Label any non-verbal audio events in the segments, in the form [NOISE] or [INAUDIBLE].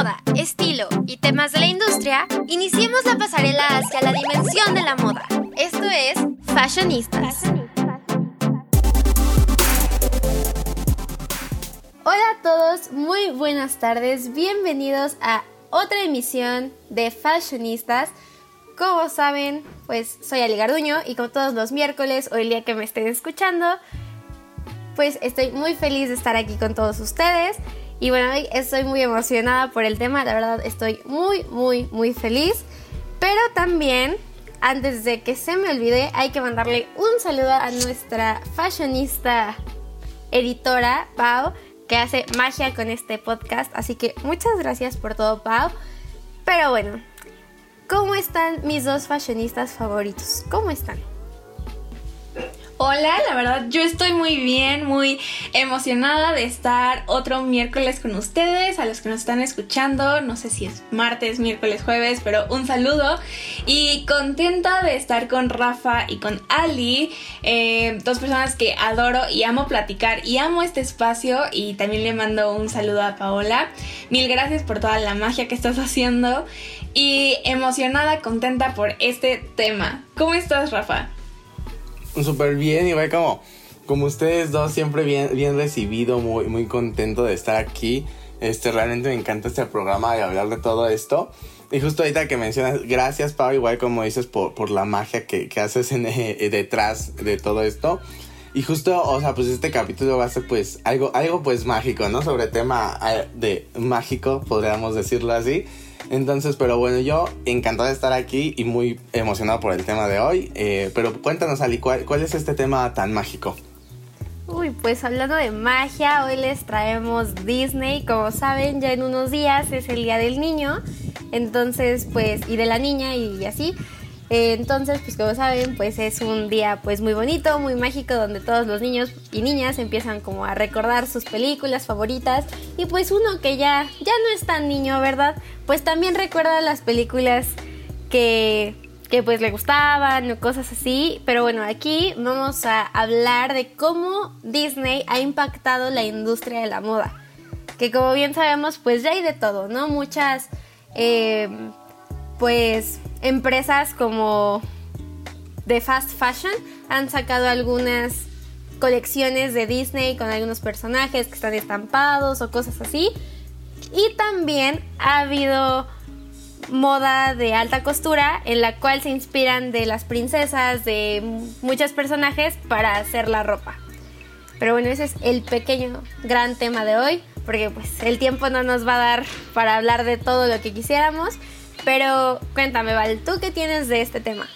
moda, estilo y temas de la industria, iniciemos la pasarela hacia la dimensión de la moda. Esto es Fashionistas. Hola a todos, muy buenas tardes, bienvenidos a otra emisión de Fashionistas. Como saben, pues soy Ali Garduño y como todos los miércoles o el día que me estén escuchando, pues estoy muy feliz de estar aquí con todos ustedes. Y bueno, estoy muy emocionada por el tema, la verdad estoy muy, muy, muy feliz. Pero también, antes de que se me olvide, hay que mandarle un saludo a nuestra fashionista editora, Pau, que hace magia con este podcast. Así que muchas gracias por todo, Pau. Pero bueno, ¿cómo están mis dos fashionistas favoritos? ¿Cómo están? Hola, la verdad yo estoy muy bien, muy emocionada de estar otro miércoles con ustedes, a los que nos están escuchando, no sé si es martes, miércoles, jueves, pero un saludo y contenta de estar con Rafa y con Ali, eh, dos personas que adoro y amo platicar y amo este espacio y también le mando un saludo a Paola. Mil gracias por toda la magia que estás haciendo y emocionada, contenta por este tema. ¿Cómo estás, Rafa? Súper bien, y igual como, como ustedes dos, siempre bien, bien recibido, muy, muy contento de estar aquí. Este, realmente me encanta este programa y hablar de todo esto. Y justo ahorita que mencionas, gracias Pau, igual como dices, por, por la magia que, que haces en, eh, detrás de todo esto. Y justo, o sea, pues este capítulo va a ser pues algo, algo pues mágico, ¿no? Sobre tema eh, de mágico, podríamos decirlo así. Entonces, pero bueno, yo encantado de estar aquí y muy emocionado por el tema de hoy. Eh, pero cuéntanos, Ali, ¿cuál, ¿cuál es este tema tan mágico? Uy, pues hablando de magia, hoy les traemos Disney. Como saben, ya en unos días es el Día del Niño. Entonces, pues, y de la niña y así. Entonces, pues como saben, pues es un día pues muy bonito, muy mágico, donde todos los niños y niñas empiezan como a recordar sus películas favoritas. Y pues uno que ya, ya no es tan niño, ¿verdad? Pues también recuerda las películas que, que pues le gustaban o cosas así. Pero bueno, aquí vamos a hablar de cómo Disney ha impactado la industria de la moda. Que como bien sabemos, pues ya hay de todo, ¿no? Muchas... Eh, pues empresas como de fast fashion han sacado algunas colecciones de Disney con algunos personajes que están estampados o cosas así. Y también ha habido moda de alta costura en la cual se inspiran de las princesas, de muchos personajes para hacer la ropa. Pero bueno, ese es el pequeño gran tema de hoy, porque pues el tiempo no nos va a dar para hablar de todo lo que quisiéramos. Pero cuéntame, Val, ¿tú qué tienes de este tema?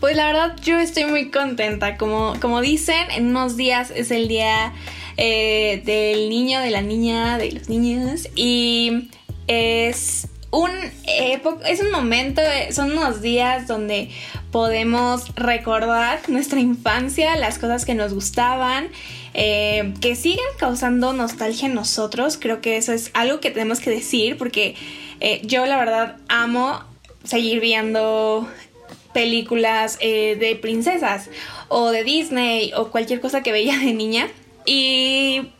Pues la verdad yo estoy muy contenta. Como, como dicen, en unos días es el día eh, del niño, de la niña, de los niños. Y es un, es un momento, son unos días donde podemos recordar nuestra infancia, las cosas que nos gustaban. Eh, que siguen causando nostalgia en nosotros. Creo que eso es algo que tenemos que decir porque eh, yo la verdad amo seguir viendo películas eh, de princesas o de Disney o cualquier cosa que veía de niña. Y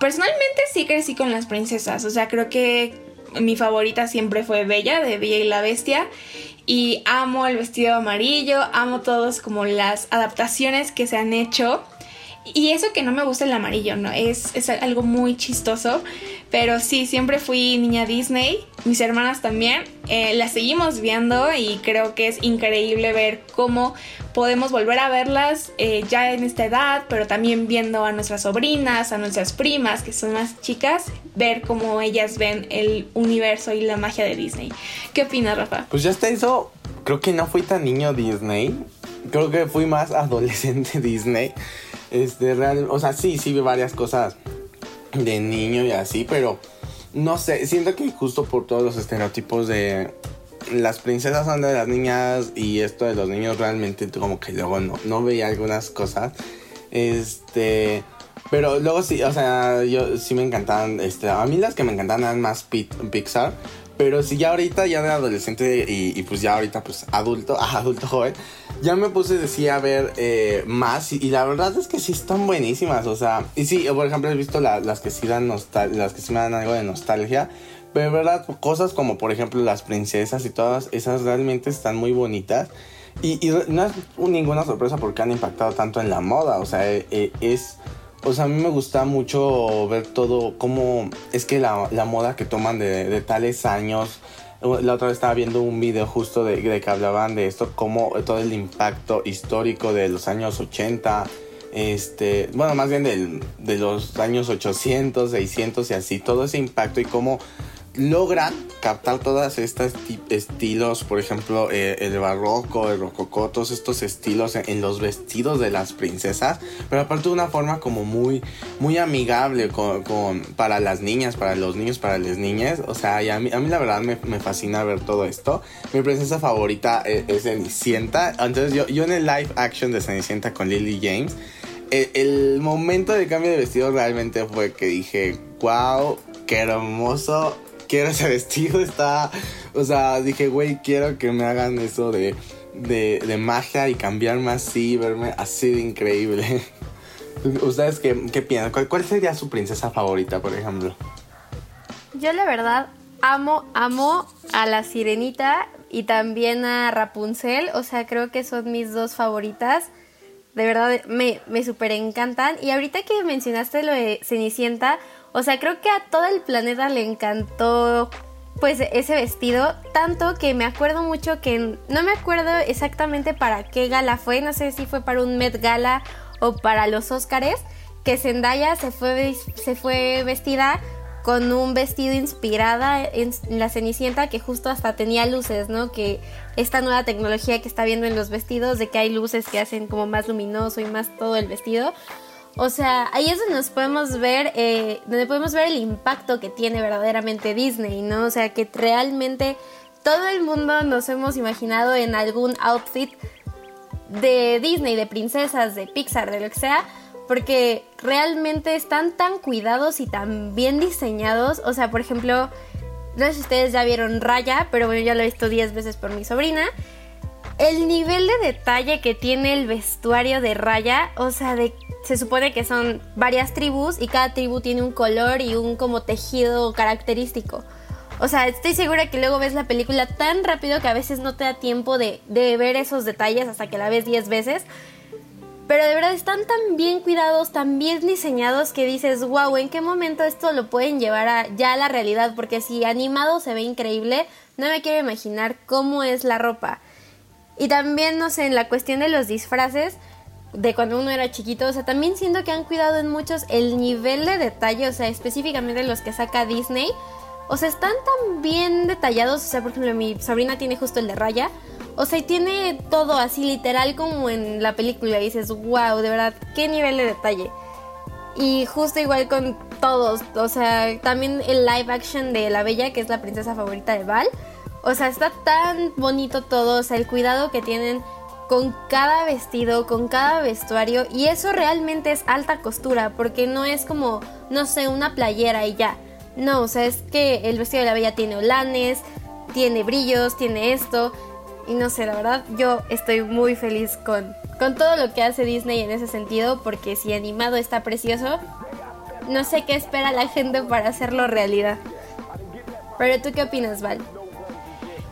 personalmente sí crecí con las princesas. O sea, creo que mi favorita siempre fue Bella, de Bella y la Bestia. Y amo el vestido amarillo, amo todos como las adaptaciones que se han hecho y eso que no me gusta el amarillo, ¿no? Es, es algo muy chistoso. Pero sí, siempre fui niña Disney. Mis hermanas también. Eh, las seguimos viendo y creo que es increíble ver cómo podemos volver a verlas eh, ya en esta edad, pero también viendo a nuestras sobrinas, a nuestras primas, que son más chicas, ver cómo ellas ven el universo y la magia de Disney. ¿Qué opinas, Rafa? Pues ya está eso. Creo que no fui tan niño Disney. Creo que fui más [LAUGHS] adolescente Disney. Este, real, o sea, sí, sí vi varias cosas de niño y así, pero no sé, siento que justo por todos los estereotipos de las princesas son de las niñas y esto de los niños realmente como que luego no, no veía algunas cosas. Este, pero luego sí, o sea, yo sí me encantaban, este, a mí las que me encantaban eran más Pixar, Pero si ya ahorita, ya de adolescente y, pues ya ahorita pues adulto, [LAUGHS] adulto joven, ya me puse decir a ver eh, más y, la verdad es que sí están buenísimas, o sea, y sí, por ejemplo he visto las que sí dan las que sí me dan algo de nostalgia, pero de verdad cosas como por ejemplo las princesas y todas esas realmente están muy bonitas. Y, no es ninguna sorpresa porque han impactado tanto en la moda, o sea, eh, es sea, a mí me gusta mucho ver todo, cómo es que la, moda que toman de, tales años. La otra vez estaba viendo un video justo de, que hablaban de esto, como todo el impacto histórico de los años 80, este, bueno, más bien de los años 800, 600 y así, todo ese impacto y cómo logran captar todas estas estilos, por ejemplo, eh, el barroco, el rococó, todos estos estilos en, los vestidos de las princesas, pero aparte de una forma como muy, muy amigable con, para las niñas, para los niños, para las niñas. O sea, a, mí, a mí la verdad me, fascina ver todo esto. Mi princesa favorita es, es Cenicienta. Entonces yo, yo en el live action de Cenicienta con Lily James, el, el momento de cambio de vestido realmente fue que dije, wow, qué hermoso quiero ese vestido, está, o sea, dije, güey, quiero que me hagan eso de, de, magia y cambiarme así, verme así de increíble. [LAUGHS] ¿Ustedes qué, piensan? ¿Cuál, sería su princesa favorita, por ejemplo? Yo la verdad amo, amo a la sirenita y también a Rapunzel, o sea, creo que son mis dos favoritas. De verdad me, me super encantan. Y ahorita que mencionaste lo de Cenicienta, o sea, creo que a todo el planeta le encantó pues ese vestido, tanto que me acuerdo mucho que no me acuerdo exactamente para qué gala fue, no sé si fue para un Met Gala o para los Óscares, que Zendaya se fue, se fue vestida con un vestido inspirada en, la Cenicienta que justo hasta tenía luces, ¿no? Que esta nueva tecnología que está viendo en los vestidos, de que hay luces que hacen como más luminoso y más todo el vestido, o sea, ahí es donde nos podemos ver, eh, donde podemos ver el impacto que tiene verdaderamente Disney, ¿no? O sea, que realmente todo el mundo nos hemos imaginado en algún outfit de Disney, de princesas, de Pixar, de lo que sea, porque realmente están tan cuidados y tan bien diseñados. O sea, por ejemplo, no sé si ustedes ya vieron Raya, pero bueno, ya lo he visto 10 veces por mi sobrina. El nivel de detalle que tiene el vestuario de Raya, o sea, de se supone que son varias tribus y cada tribu tiene un color y un como tejido característico. O sea, estoy segura que luego ves la película tan rápido que a veces no te da tiempo de, ver esos detalles hasta que la ves 10 veces. Pero de verdad están tan bien cuidados, tan bien diseñados que dices, wow, ¿en qué momento esto lo pueden llevar a, ya a la realidad? Porque si animado se ve increíble, no me quiero imaginar cómo es la ropa. Y también, no sé, en la cuestión de los disfraces, de cuando uno era chiquito. O sea, también siento que han cuidado en muchos el nivel de detalle, o sea, específicamente los que saca Disney. O sea, están tan bien detallados. O sea, por ejemplo, mi sobrina tiene justo el de raya. O sea, y tiene todo así literal como en la película. Y dices, wow, de verdad, qué nivel de detalle. Y justo igual con todos. O sea, también el live action de La Bella, que es la princesa favorita de Val. O sea, está tan bonito todo. O sea, el cuidado que tienen con cada vestido, con cada vestuario y eso realmente es alta costura porque no es como, no sé, una playera y ya. No, o sea, es que el vestido de la bella tiene holanes, tiene brillos, tiene esto y no sé, la verdad yo estoy muy feliz con, con todo lo que hace Disney en ese sentido porque si animado está precioso, no sé qué espera la gente para hacerlo realidad. Pero tú qué opinas, Val?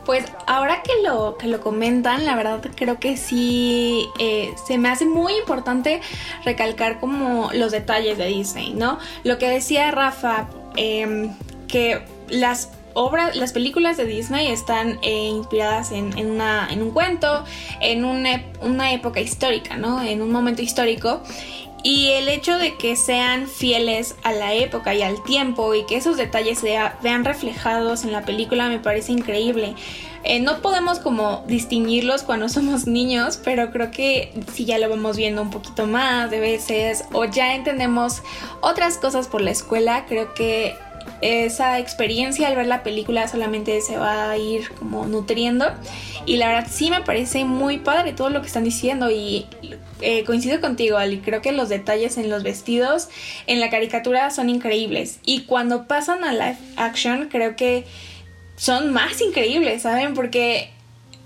Pues ahora que lo, que lo comentan, la verdad creo que sí eh, se me hace muy importante recalcar como los detalles de Disney, ¿no? Lo que decía Rafa, em, que las obras, las películas de Disney están eh, inspiradas en, una, en, un cuento, en una, una época histórica, ¿no? En un momento histórico. Y el hecho de que sean fieles a la época y al tiempo y que esos detalles se vean reflejados en la película me parece increíble. Eh, no podemos como distinguirlos cuando somos niños, pero creo que si ya lo vamos viendo un poquito más de veces o ya entendemos otras cosas por la escuela, creo que esa experiencia al ver la película solamente se va a ir como nutriendo y la verdad sí me parece muy padre todo lo que están diciendo y eh, coincido contigo Ali, creo que los detalles en los vestidos en la caricatura son increíbles y cuando pasan a live action creo que son más increíbles, ¿saben? Porque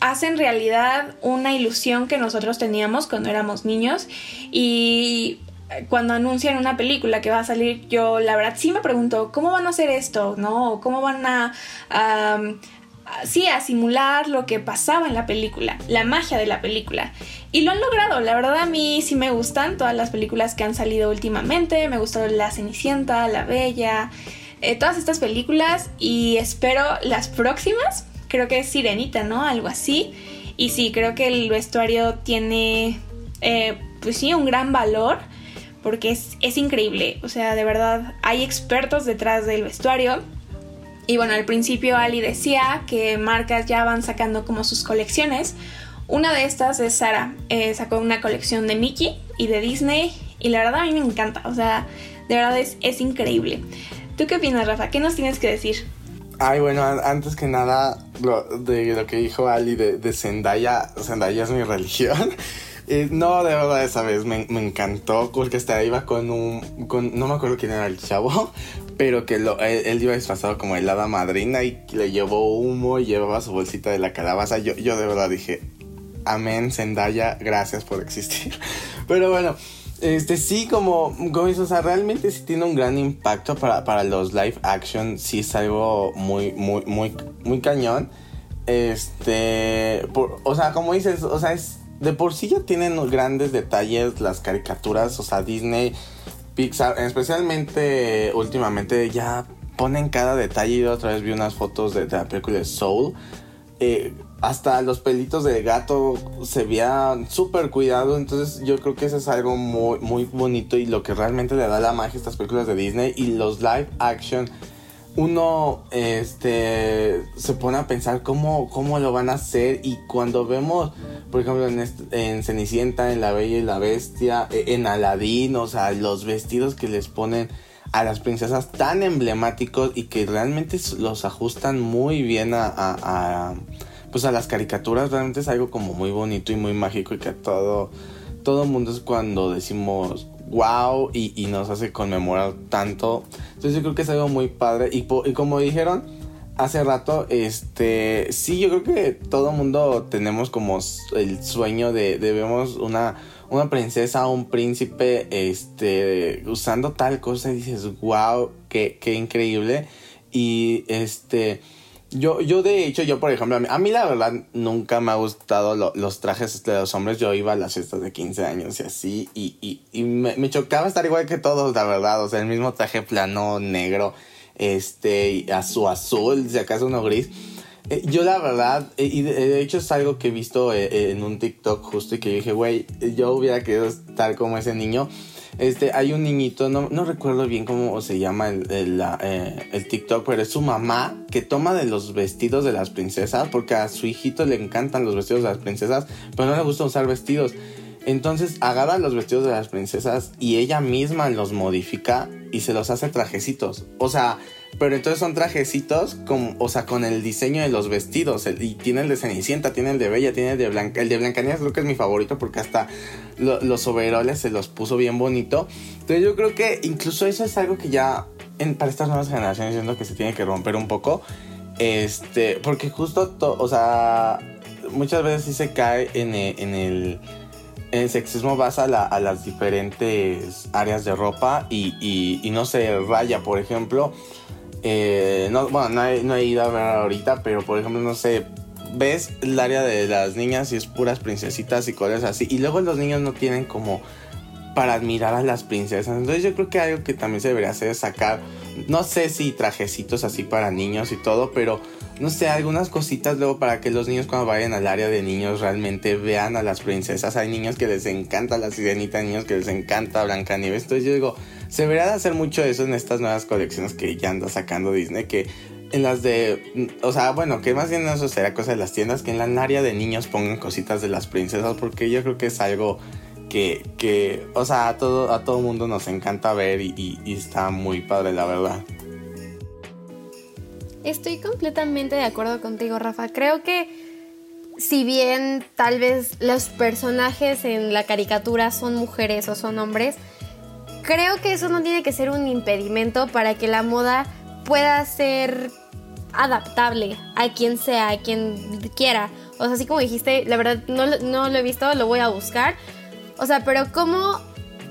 hacen realidad una ilusión que nosotros teníamos cuando éramos niños y cuando anuncian una película que va a salir, yo la verdad sí me pregunto, ¿cómo van a hacer esto? ¿No? ¿Cómo van a, sí, a simular lo que pasaba en la película, la magia de la película? Y lo han logrado, la verdad a mí sí me gustan todas las películas que han salido últimamente, me gustó La Cenicienta, La Bella, eh, todas estas películas y espero las próximas, creo que es Sirenita, ¿no? Algo así. Y sí, creo que el vestuario tiene, eh, pues sí, un gran valor porque es, increíble. O sea, de verdad, hay expertos detrás del vestuario. Y bueno, al principio Ali decía que marcas ya van sacando como sus colecciones. Una de estas es Sara. Eh, sacó una colección de Mickey y de Disney. Y la verdad a mí me encanta. O sea, de verdad es, es increíble. ¿Tú qué opinas, Rafa? ¿Qué nos tienes que decir? Ay, bueno, antes que nada, de lo que dijo Ali de, de Zendaya, Zendaya es mi [LAUGHS] religión. No, de verdad, esa vez me, encantó porque hasta iba con un. no me acuerdo quién era el chavo, [LAUGHS] pero que lo, él, iba disfrazado como el hada madrina y le llevó humo y llevaba su bolsita de la calabaza. Yo, yo de verdad dije, amén, Zendaya, gracias por existir. [LAUGHS] Pero bueno, este sí, como, como o sea, realmente sí tiene un gran impacto para, para los live action. Sí es algo muy, muy, muy, muy cañón. Este, o sea, como dices, o sea, es de por sí ya tienen grandes detalles las caricaturas, o sea, Disney, Pixar, especialmente últimamente ya ponen cada detalle. Y otra vez vi unas fotos de, la película de Soul. Eh, hasta los pelitos de gato se veían súper cuidado. Entonces yo creo que eso es algo muy, muy bonito y lo que realmente le da la magia a estas películas de Disney y los live action uno este, se pone a pensar cómo, cómo lo van a hacer y cuando vemos, por ejemplo, en, en Cenicienta, en La Bella y la Bestia, e, en Aladdin, o sea, los vestidos que les ponen a las princesas tan emblemáticos y que realmente los ajustan muy bien a, a, pues a las caricaturas, realmente es algo como muy bonito y muy mágico y que todo, todo mundo es cuando decimos, wow y, nos hace conmemorar tanto. Entonces yo creo que es algo muy padre. Y, como dijeron hace rato, este, sí, yo creo que todo mundo tenemos como el sueño de, de vemos una, una princesa o un príncipe, este, usando tal cosa y dices, wow, qué, qué increíble. Y este yo, yo de hecho, yo por ejemplo, a mí, la verdad nunca me ha gustado los trajes de los hombres. Yo iba a las fiestas de 15 años y así, y, y, me, chocaba estar igual que todos, la verdad. O sea, el mismo traje plano, negro, este, azul, azul, si acaso uno gris. Eh, yo la verdad, eh, y de, hecho es algo que he visto eh, en un TikTok justo y que dije, güey, yo hubiera querido estar como ese niño. Este, hay un niñito, no, recuerdo bien cómo se llama el, el, eh, el, TikTok, pero es su mamá que toma de los vestidos de las princesas, porque a su hijito le encantan los vestidos de las princesas, pero no le gusta usar vestidos. Entonces agarra los vestidos de las princesas y ella misma los modifica y se los hace trajecitos. O sea, pero entonces son trajecitos con, o sea, con el diseño de los vestidos. y tiene el de Cenicienta, tiene el de Bella, tiene el de Blanca. El de Blancanieves creo que es mi favorito porque hasta los overoles se los puso bien bonito. Entonces yo creo que incluso eso es algo que ya en, para estas nuevas generaciones siento que se tiene que romper un poco. Este, porque justo, o sea, muchas veces sí se cae en el el sexismo basa a, las diferentes áreas de ropa y, no se raya, por ejemplo. Eh, no, bueno, no he, ido a ver ahorita, pero por ejemplo, no sé, ves el área de las niñas y es puras princesitas y cosas así. Y luego los niños no tienen como para admirar a las princesas. Entonces yo creo que algo que también se debería hacer es sacar, no sé si trajecitos así para niños y todo, pero no sé, algunas cositas luego para que los niños cuando vayan al área de niños realmente vean a las princesas. Hay niños que les encanta la sirenita, niños que les encanta Blancanieves. Entonces yo digo, se debería de hacer mucho eso en estas nuevas colecciones que ya anda sacando Disney, que en las de, o sea, bueno, que más bien eso será cosa de las tiendas, que en la área de niños pongan cositas de las princesas, porque yo creo que es algo que, que o sea, a todo, a todo mundo nos encanta ver y está muy padre, la verdad. Estoy completamente de acuerdo contigo, Rafa. Creo que si bien tal vez los personajes en la caricatura son mujeres o son hombres, creo que eso no tiene que ser un impedimento para que la moda pueda ser adaptable a quien sea, a quien quiera. O sea, así como dijiste, la verdad no, no lo he visto, lo voy a buscar. O sea, pero ¿cómo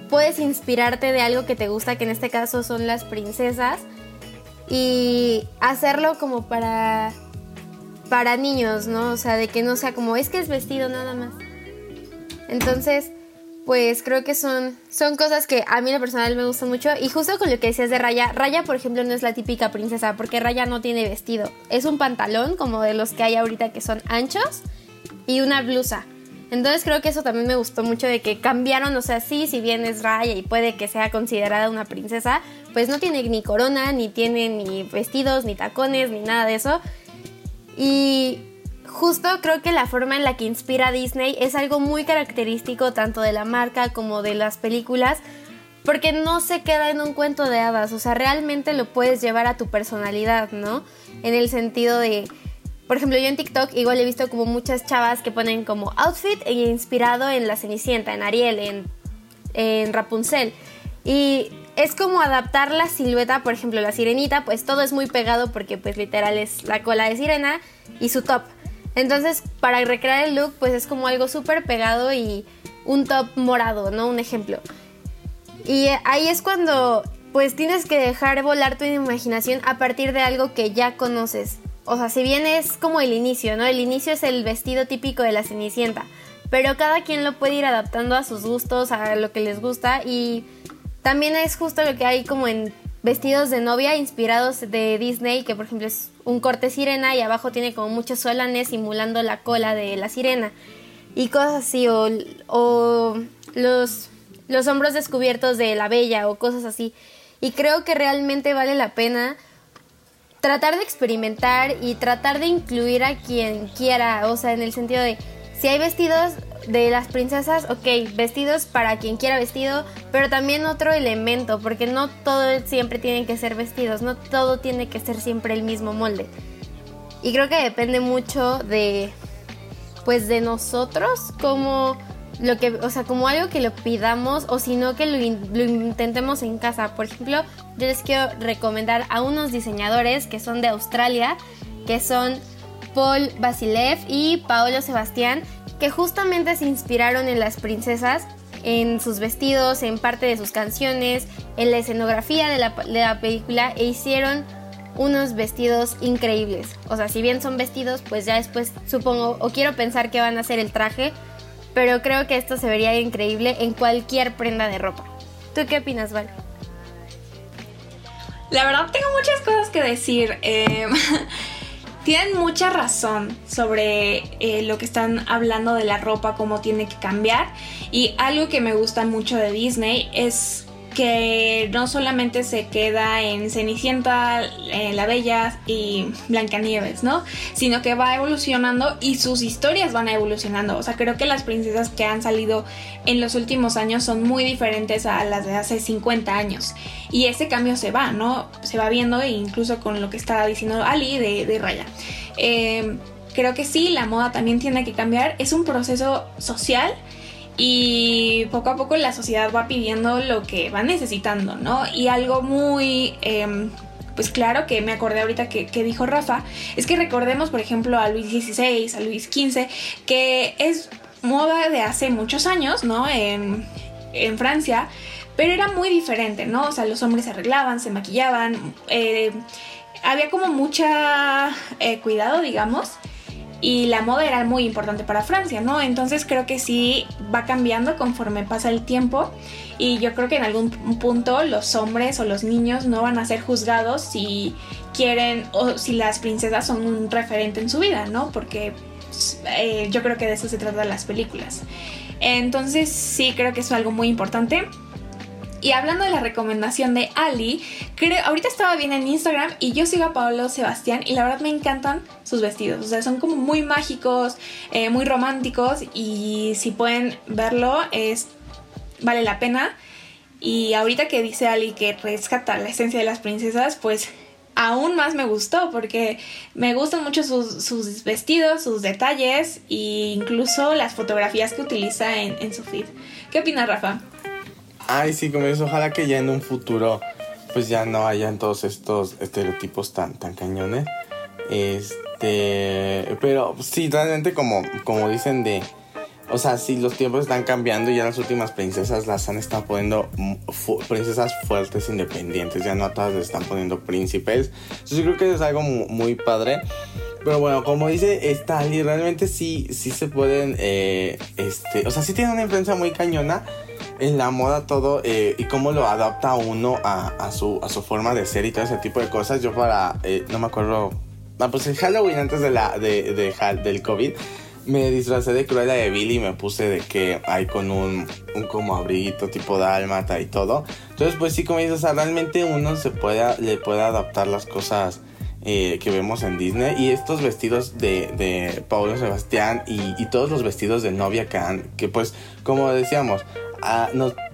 puedes inspirarte de algo que te gusta, que en este caso son las princesas? Y hacerlo como para para niños, ¿no? O sea, de que no sea como es que es vestido nada más. Entonces, pues creo que son, son cosas que a mí en lo personal me gustan mucho. Y justo con lo que decías de Raya, Raya, por ejemplo, no es la típica princesa, porque Raya no tiene vestido. Es un pantalón, como de los que hay ahorita que son anchos, y una blusa. Entonces creo que eso también me gustó mucho de que cambiaron, o sea, sí, si bien es Raya y puede que sea considerada una princesa, pues no tiene ni corona, ni tiene ni vestidos, ni tacones, ni nada de eso. Y justo creo que la forma en la que inspira a Disney es algo muy característico tanto de la marca como de las películas, porque no se queda en un cuento de hadas, o sea, realmente lo puedes llevar a tu personalidad, ¿no? En el sentido de, por ejemplo, yo en TikTok igual he visto como muchas chavas que ponen como outfit e inspirado en la Cenicienta, en Ariel, en, en Rapunzel. Y es como adaptar la silueta, por ejemplo, la sirenita, pues todo es muy pegado porque pues literal es la cola de sirena y su top. Entonces, para recrear el look, pues es como algo súper pegado y un top morado, ¿no? Un ejemplo. Y ahí es cuando pues tienes que dejar volar tu imaginación a partir de algo que ya conoces. O sea, si bien es como el inicio, ¿no? El inicio es el vestido típico de la Cenicienta, pero cada quien lo puede ir adaptando a sus gustos, a lo que les gusta y también es justo lo que hay como en vestidos de novia inspirados de Disney, que por ejemplo es un corte sirena y abajo tiene como muchos solanes simulando la cola de la sirena. Y cosas así, o, los, los hombros descubiertos de la bella o cosas así. Y creo que realmente vale la pena tratar de experimentar y tratar de incluir a quien quiera, o sea, en el sentido de si hay vestidos de las princesas, ok, vestidos para quien quiera vestido, pero también otro elemento, porque no todo siempre tienen que ser vestidos, no todo tiene que ser siempre el mismo molde. Y creo que depende mucho de, pues de nosotros, como lo que, o sea, como algo que lo pidamos o si no que lo, lo, intentemos en casa. Por ejemplo, yo les quiero recomendar a unos diseñadores que son de Australia, que son Paul Basilev y Paolo Sebastián, que justamente se inspiraron en las princesas, en sus vestidos, en parte de sus canciones, en la escenografía de la, película e hicieron unos vestidos increíbles. O sea, si bien son vestidos, pues ya después supongo o quiero pensar que van a ser el traje, pero creo que esto se vería increíble en cualquier prenda de ropa. ¿Tú qué opinas, Val? La verdad tengo muchas cosas que decir. Eh, [LAUGHS] tienen mucha razón sobre eh, lo que están hablando de la ropa, cómo tiene que cambiar. Y algo que me gusta mucho de Disney es que no solamente se queda en Cenicienta, en La Bella y Blancanieves, ¿no? Sino que va evolucionando y sus historias van evolucionando. O sea, creo que las princesas que han salido en los últimos años son muy diferentes a las de hace 50 años. Y ese cambio se va, ¿no? Se va viendo e incluso con lo que estaba diciendo Ali de, Raya. Eh, creo que sí, la moda también tiene que cambiar. Es un proceso social y poco a poco la sociedad va pidiendo lo que va necesitando, ¿no? Y algo muy, em, pues claro que me acordé ahorita que, dijo Rafa, es que recordemos, por ejemplo, a Luis XVI, a Luis XV, que es moda de hace muchos años, ¿no? En, Francia, pero era muy diferente, ¿no? O sea, los hombres se arreglaban, se maquillaban, eh, había como mucha eh, cuidado, digamos y la moda era muy importante para Francia, ¿no? Entonces creo que sí va cambiando conforme pasa el tiempo y yo creo que en algún punto los hombres o los niños no van a ser juzgados si quieren o si las princesas son un referente en su vida, ¿no? Porque eh, yo creo que de eso se trata las películas. Entonces sí creo que es algo muy importante. Y hablando de la recomendación de Ali, creo, ahorita estaba bien en Instagram y yo sigo a Pablo Sebastián y la verdad me encantan sus vestidos. O sea, son como muy mágicos, eh, muy románticos y si pueden verlo, es vale la pena. Y ahorita que dice Ali que rescata la esencia de las princesas, pues aún más me gustó porque me gustan mucho sus, vestidos, sus detalles e incluso las fotografías que utiliza en, en su feed. ¿Qué opinas, Rafa? Ay, sí, como eso, ojalá que ya en un futuro pues ya no hayan todos estos estereotipos tan, tan cañones. Este, pero sí, realmente como, como dicen de... O sea, sí, los tiempos están cambiando y ya las últimas princesas las han estado poniendo princesas fuertes, independientes. Ya no todas les están poniendo príncipes. Entonces yo creo que es algo muy, padre. Pero bueno, como dice Stali, realmente sí, sí se pueden, eh, este, o sea, sí tiene una influencia muy cañona en la moda todo eh, y cómo lo adapta uno a, su, a su forma de ser y todo ese tipo de cosas. Yo para, eh, no me acuerdo, ah, pues el Halloween antes de la, de, del COVID me disfracé de Cruella de Billy y me puse de que hay con un, un como abriguito tipo dálmata y todo. Entonces, pues sí, como dices, o sea, realmente uno se puede, le puede adaptar las cosas eh, que vemos en Disney. Y estos vestidos de, de Paulo Sebastián y, y, todos los vestidos de novia que han, que pues, como decíamos,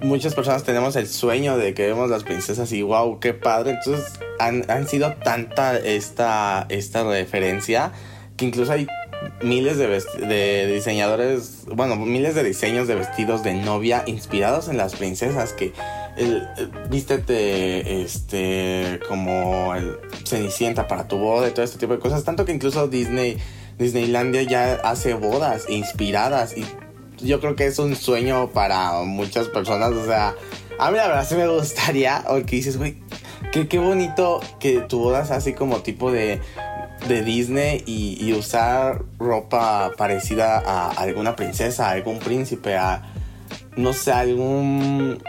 muchas personas tenemos el sueño de que vemos las princesas y wow, qué padre. Entonces, han, han sido tanta esta, esta referencia que incluso hay miles de, de, diseñadores, bueno, miles de diseños de vestidos de novia inspirados en las princesas que el, vístete este como el Cenicienta para tu boda y todo este tipo de cosas, tanto que incluso Disney Disneylandia ya hace bodas inspiradas y yo creo que es un sueño para muchas personas, o sea, a mí la verdad sí me gustaría, o que dices, güey, qué, qué bonito que tu boda sea así como tipo de de Disney y, usar ropa parecida a alguna princesa, a algún príncipe, a no sé, algún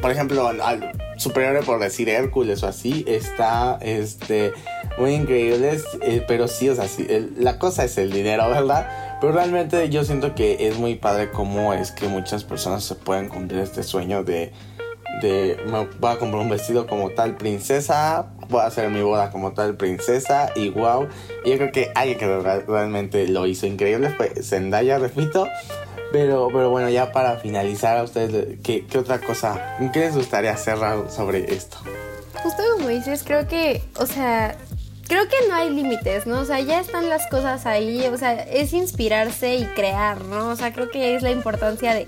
por ejemplo, al superior por decir Hércules o así, está este muy increíble, eh, pero sí, o sea, sí, la cosa es el dinero, ¿verdad? Pero realmente yo siento que es muy padre cómo es que muchas personas se pueden cumplir este sueño de de me voy a comprar un vestido como tal princesa, voy a hacer mi boda como tal princesa y wow. Y yo creo que alguien que realmente lo hizo increíble fue Zendaya, repito. Pero, pero bueno, ya para finalizar ustedes, ¿qué, qué otra cosa? ¿Qué les gustaría cerrar sobre esto? Justo como dices, creo que, o sea, creo que no hay límites, ¿no? O sea, ya están las cosas ahí, o sea, es inspirarse y crear, ¿no? O sea, creo que es la importancia de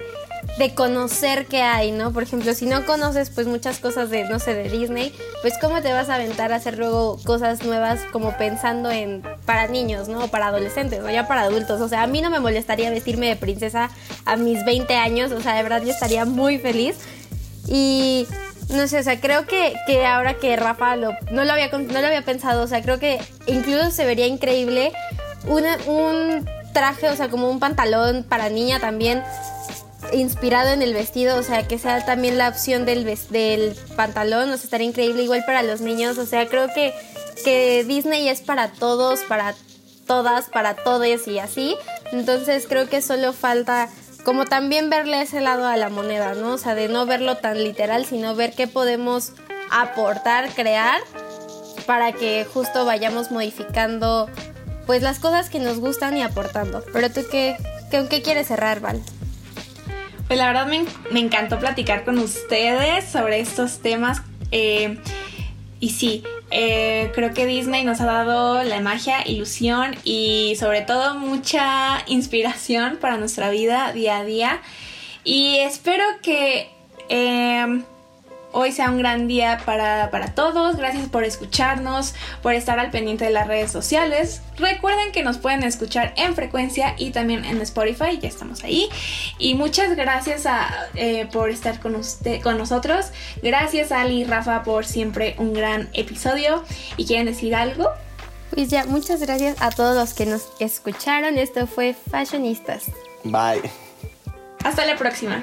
de conocer qué hay, ¿no? Por ejemplo, si no conoces pues muchas cosas de, no sé, de Disney, pues cómo te vas a aventar a hacer luego cosas nuevas como pensando en para niños, ¿no? O para adolescentes, o ya para adultos. O sea, a mí no me molestaría vestirme de princesa a mis 20 años, o sea, de verdad yo estaría muy feliz. Y no sé, o sea, creo que, que ahora que Rafa lo, no, lo había, no lo había pensado, o sea, creo que incluso se vería increíble un traje, o sea, como un pantalón para niña también inspirado en el vestido, o sea, que sea también la opción del, del pantalón, o sea, estaría increíble igual para los niños, o sea, creo que, que Disney es para todos, para todas, para todes y así, entonces creo que solo falta como también verle ese lado a la moneda, ¿no? O sea, de no verlo tan literal, sino ver qué podemos aportar, crear, para que justo vayamos modificando pues las cosas que nos gustan y aportando. Pero tú qué, qué, qué quieres cerrar, Val? Pues la verdad me, encantó platicar con ustedes sobre estos temas. Eh, y sí, eh, creo que Disney nos ha dado la magia, ilusión y sobre todo mucha inspiración para nuestra vida día a día. Y espero que eh, hoy sea un gran día para, todos. Gracias por escucharnos, por estar al pendiente de las redes sociales. Recuerden que nos pueden escuchar en frecuencia y también en Spotify, ya estamos ahí. Y muchas gracias eh, por estar con, usted, con nosotros. Gracias Ali y Rafa por siempre un gran episodio. ¿Y quieren decir algo? Pues ya, muchas gracias a todos los que nos escucharon. Esto fue Fashionistas. Bye. Hasta la próxima.